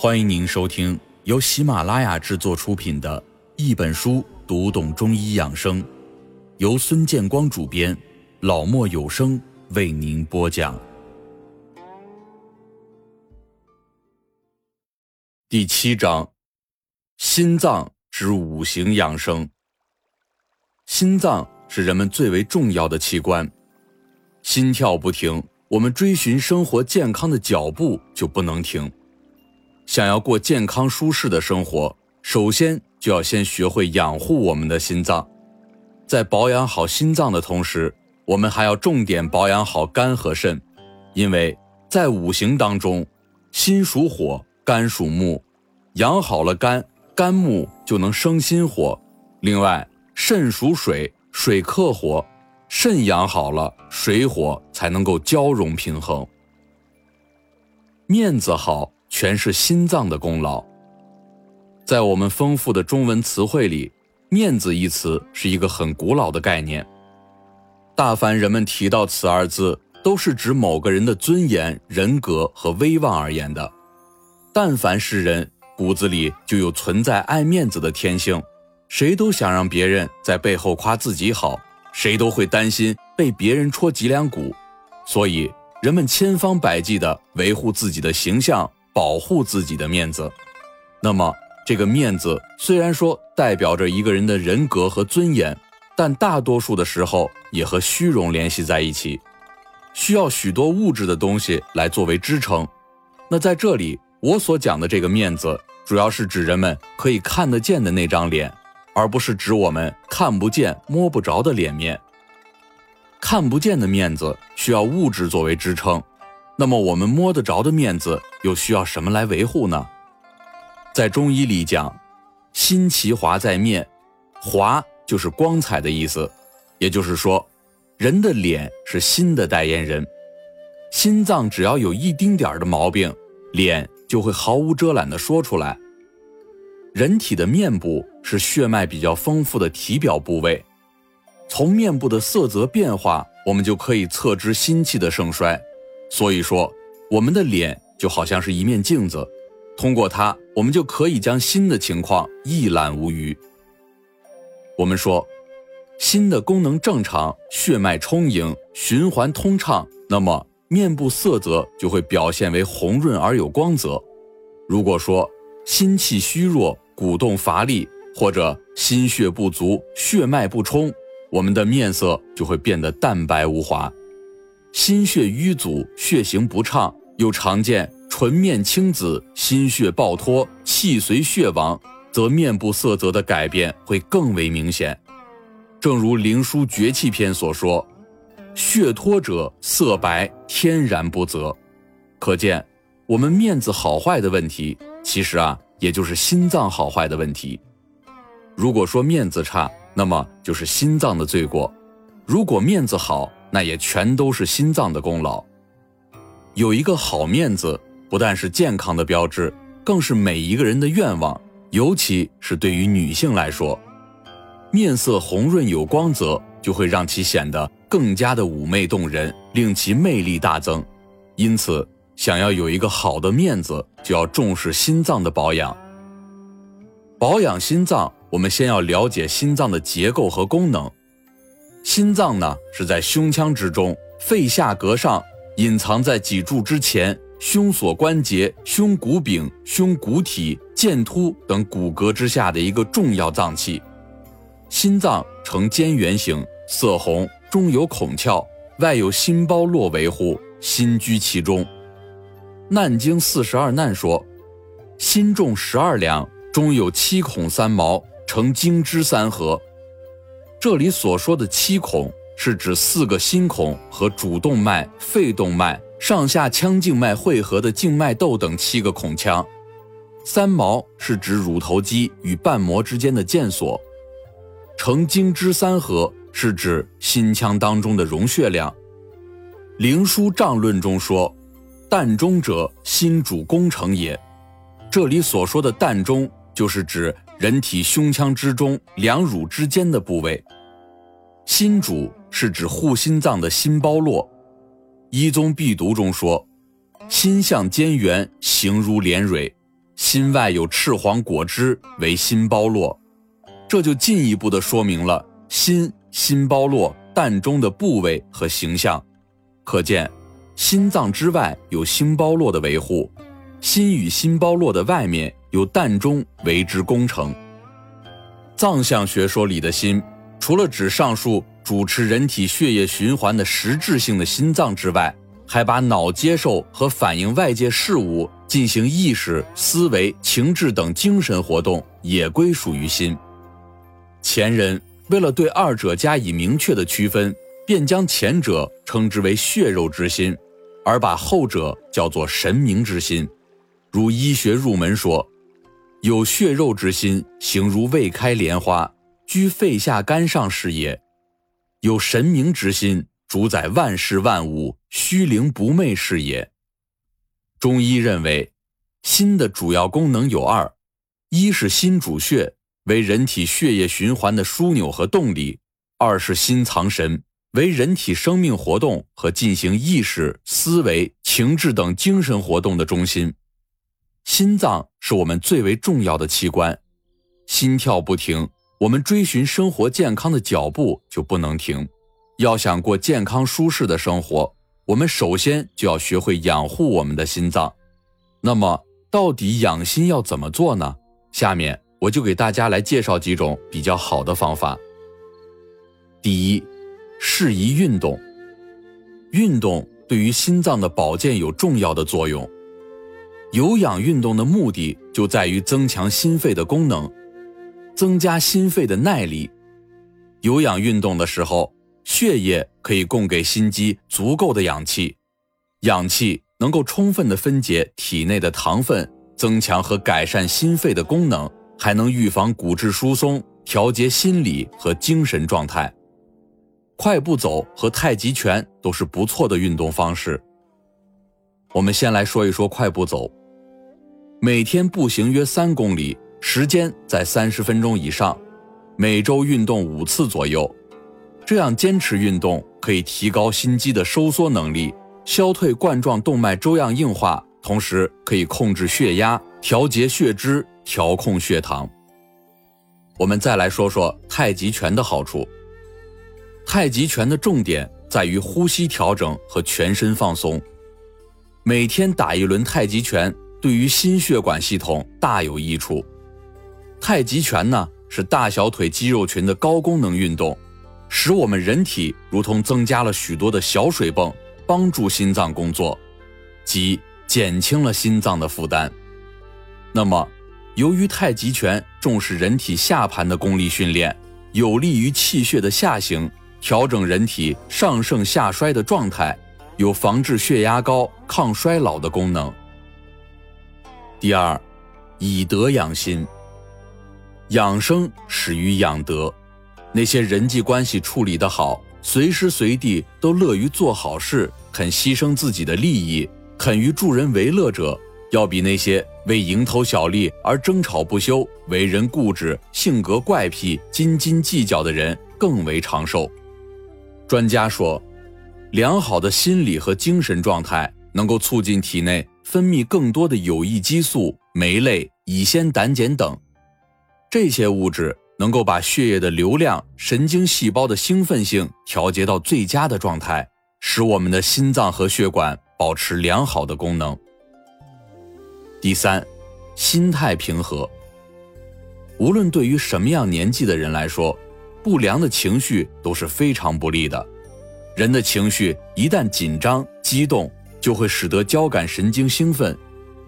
欢迎您收听由喜马拉雅制作出品的《一本书读懂中医养生》，由孙建光主编，老莫有声为您播讲。第七章：心脏之五行养生。心脏是人们最为重要的器官，心跳不停，我们追寻生活健康的脚步就不能停。想要过健康舒适的生活，首先就要先学会养护我们的心脏。在保养好心脏的同时，我们还要重点保养好肝和肾，因为在五行当中，心属火，肝属木，养好了肝，肝木就能生心火。另外，肾属水，水克火，肾养好了，水火才能够交融平衡。面子好。全是心脏的功劳。在我们丰富的中文词汇里，“面子”一词是一个很古老的概念。大凡人们提到此二字，都是指某个人的尊严、人格和威望而言的。但凡是人，骨子里就有存在爱面子的天性，谁都想让别人在背后夸自己好，谁都会担心被别人戳脊梁骨，所以人们千方百计地维护自己的形象。保护自己的面子，那么这个面子虽然说代表着一个人的人格和尊严，但大多数的时候也和虚荣联系在一起，需要许多物质的东西来作为支撑。那在这里，我所讲的这个面子，主要是指人们可以看得见的那张脸，而不是指我们看不见、摸不着的脸面。看不见的面子需要物质作为支撑。那么我们摸得着的面子又需要什么来维护呢？在中医里讲，心其华在面，华就是光彩的意思，也就是说，人的脸是心的代言人。心脏只要有一丁点儿的毛病，脸就会毫无遮拦地说出来。人体的面部是血脉比较丰富的体表部位，从面部的色泽变化，我们就可以测知心气的盛衰。所以说，我们的脸就好像是一面镜子，通过它，我们就可以将心的情况一览无余。我们说，心的功能正常，血脉充盈，循环通畅，那么面部色泽就会表现为红润而有光泽。如果说心气虚弱、鼓动乏力，或者心血不足、血脉不充，我们的面色就会变得淡白无华。心血瘀阻、血行不畅，又常见唇面青紫、心血暴脱、气随血亡，则面部色泽的改变会更为明显。正如《灵枢·绝气篇》所说：“血脱者色白，天然不泽。”可见，我们面子好坏的问题，其实啊，也就是心脏好坏的问题。如果说面子差，那么就是心脏的罪过；如果面子好，那也全都是心脏的功劳。有一个好面子，不但是健康的标志，更是每一个人的愿望。尤其是对于女性来说，面色红润有光泽，就会让其显得更加的妩媚动人，令其魅力大增。因此，想要有一个好的面子，就要重视心脏的保养。保养心脏，我们先要了解心脏的结构和功能。心脏呢是在胸腔之中，肺下膈上，隐藏在脊柱之前，胸锁关节、胸骨柄、胸骨体、剑突等骨骼之下的一个重要脏器。心脏呈尖圆形，色红，中有孔窍，外有心包络维护，心居其中。《难经四十二难》说：“心重十二两，中有七孔三毛，成经之三合。”这里所说的七孔，是指四个心孔和主动脉、肺动脉、上下腔静脉汇合的静脉窦等七个孔腔；三毛是指乳头肌与瓣膜之间的腱索；成经之三合是指心腔当中的容血量。《灵枢·胀论》中说：“膻中者，心主工程也。”这里所说的膻中，就是指。人体胸腔之中两乳之间的部位，心主是指护心脏的心包络。《一宗必读》中说：“心象尖圆，形如莲蕊，心外有赤黄果汁，为心包络。这就进一步的说明了心心包络膻中的部位和形象。可见，心脏之外有心包络的维护，心与心包络的外面有膻中为之工程。藏象学说里的心，除了指上述主持人体血液循环的实质性的心脏之外，还把脑接受和反映外界事物、进行意识、思维、情志等精神活动也归属于心。前人为了对二者加以明确的区分，便将前者称之为血肉之心，而把后者叫做神明之心。如医学入门说。有血肉之心，形如未开莲花，居肺下肝上是也；有神明之心，主宰万事万物，虚灵不昧是也。中医认为，心的主要功能有二：一是心主血，为人体血液循环的枢纽和动力；二是心藏神，为人体生命活动和进行意识、思维、情志等精神活动的中心。心脏是我们最为重要的器官，心跳不停，我们追寻生活健康的脚步就不能停。要想过健康舒适的生活，我们首先就要学会养护我们的心脏。那么，到底养心要怎么做呢？下面我就给大家来介绍几种比较好的方法。第一，适宜运动。运动对于心脏的保健有重要的作用。有氧运动的目的就在于增强心肺的功能，增加心肺的耐力。有氧运动的时候，血液可以供给心肌足够的氧气，氧气能够充分的分解体内的糖分，增强和改善心肺的功能，还能预防骨质疏松，调节心理和精神状态。快步走和太极拳都是不错的运动方式。我们先来说一说快步走。每天步行约三公里，时间在三十分钟以上，每周运动五次左右。这样坚持运动可以提高心肌的收缩能力，消退冠状动脉粥样硬化，同时可以控制血压、调节血脂、调控血糖。我们再来说说太极拳的好处。太极拳的重点在于呼吸调整和全身放松。每天打一轮太极拳。对于心血管系统大有益处。太极拳呢是大小腿肌肉群的高功能运动，使我们人体如同增加了许多的小水泵，帮助心脏工作，即减轻了心脏的负担。那么，由于太极拳重视人体下盘的功力训练，有利于气血的下行，调整人体上盛下衰的状态，有防治血压高、抗衰老的功能。第二，以德养心。养生始于养德。那些人际关系处理得好，随时随地都乐于做好事，肯牺牲自己的利益，肯于助人为乐者，要比那些为蝇头小利而争吵不休、为人固执、性格怪癖、斤斤计较的人更为长寿。专家说，良好的心理和精神状态能够促进体内。分泌更多的有益激素、酶类、乙酰胆碱等，这些物质能够把血液的流量、神经细胞的兴奋性调节到最佳的状态，使我们的心脏和血管保持良好的功能。第三，心态平和。无论对于什么样年纪的人来说，不良的情绪都是非常不利的。人的情绪一旦紧张、激动。就会使得交感神经兴奋，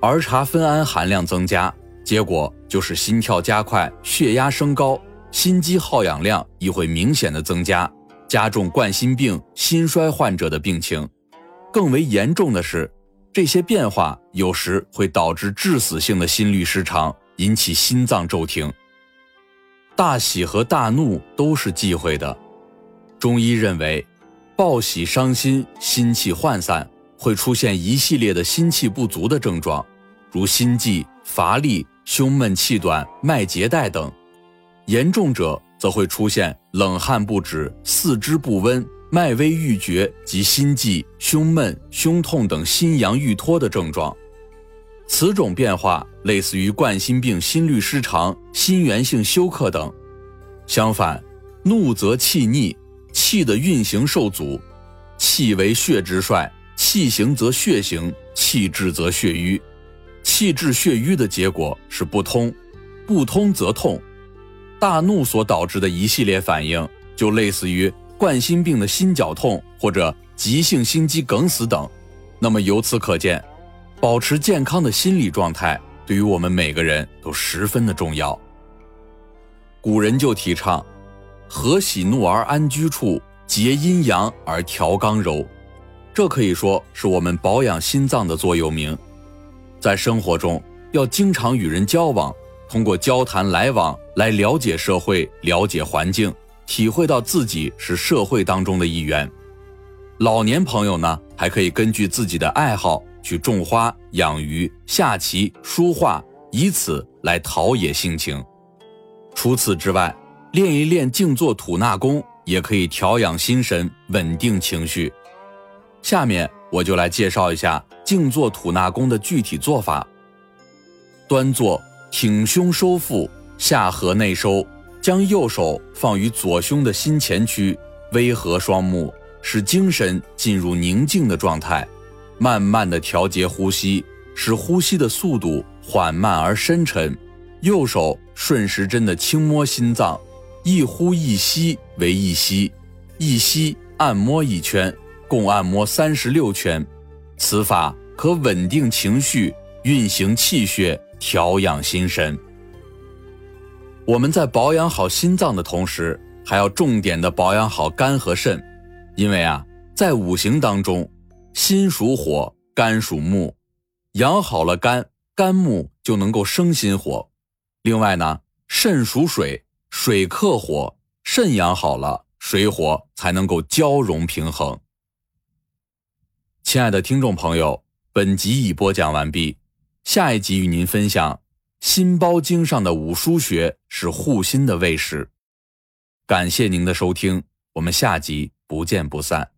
儿茶酚胺含量增加，结果就是心跳加快、血压升高，心肌耗氧量亦会明显的增加，加重冠心病、心衰患者的病情。更为严重的是，这些变化有时会导致致死性的心律失常，引起心脏骤停。大喜和大怒都是忌讳的。中医认为，暴喜伤心，心气涣散。会出现一系列的心气不足的症状，如心悸、乏力、胸闷气短、脉结带等；严重者则会出现冷汗不止、四肢不温、脉微欲绝及心悸、胸闷、胸痛等心阳欲脱的症状。此种变化类似于冠心病、心律失常、心源性休克等。相反，怒则气逆，气的运行受阻，气为血之帅，气行则血行，气滞则血瘀。气滞血瘀的结果是不通，不通则痛。大怒所导致的一系列反应，就类似于冠心病的心绞痛或者急性心肌梗死等。那么由此可见，保持健康的心理状态对于我们每个人都十分的重要。古人就提倡“和喜怒而安居处，结阴阳而调刚柔”，这可以说是我们保养心脏的座右铭。在生活中，要经常与人交往，通过交谈来往来了解社会、了解环境，体会到自己是社会当中的一员。老年朋友呢，还可以根据自己的爱好去种花、养鱼、下棋、书画，以此来陶冶性情。除此之外，练一练静坐吐纳功，也可以调养心神、稳定情绪。下面我就来介绍一下。静坐吐纳功的具体做法：端坐，挺胸收腹，下颌内收，将右手放于左胸的心前区，微合双目，使精神进入宁静的状态，慢慢的调节呼吸，使呼吸的速度缓慢而深沉。右手顺时针的轻摸心脏，一呼一吸为一吸，一吸按摩一圈，共按摩三十六圈。此法可稳定情绪、运行气血、调养心神。我们在保养好心脏的同时，还要重点的保养好肝和肾，因为啊，在五行当中，心属火，肝属木，养好了肝，肝木就能够生心火。另外呢，肾属水，水克火，肾养好了，水火才能够交融平衡。亲爱的听众朋友，本集已播讲完毕，下一集与您分享《心包经》上的五腧穴是护心的卫士。感谢您的收听，我们下集不见不散。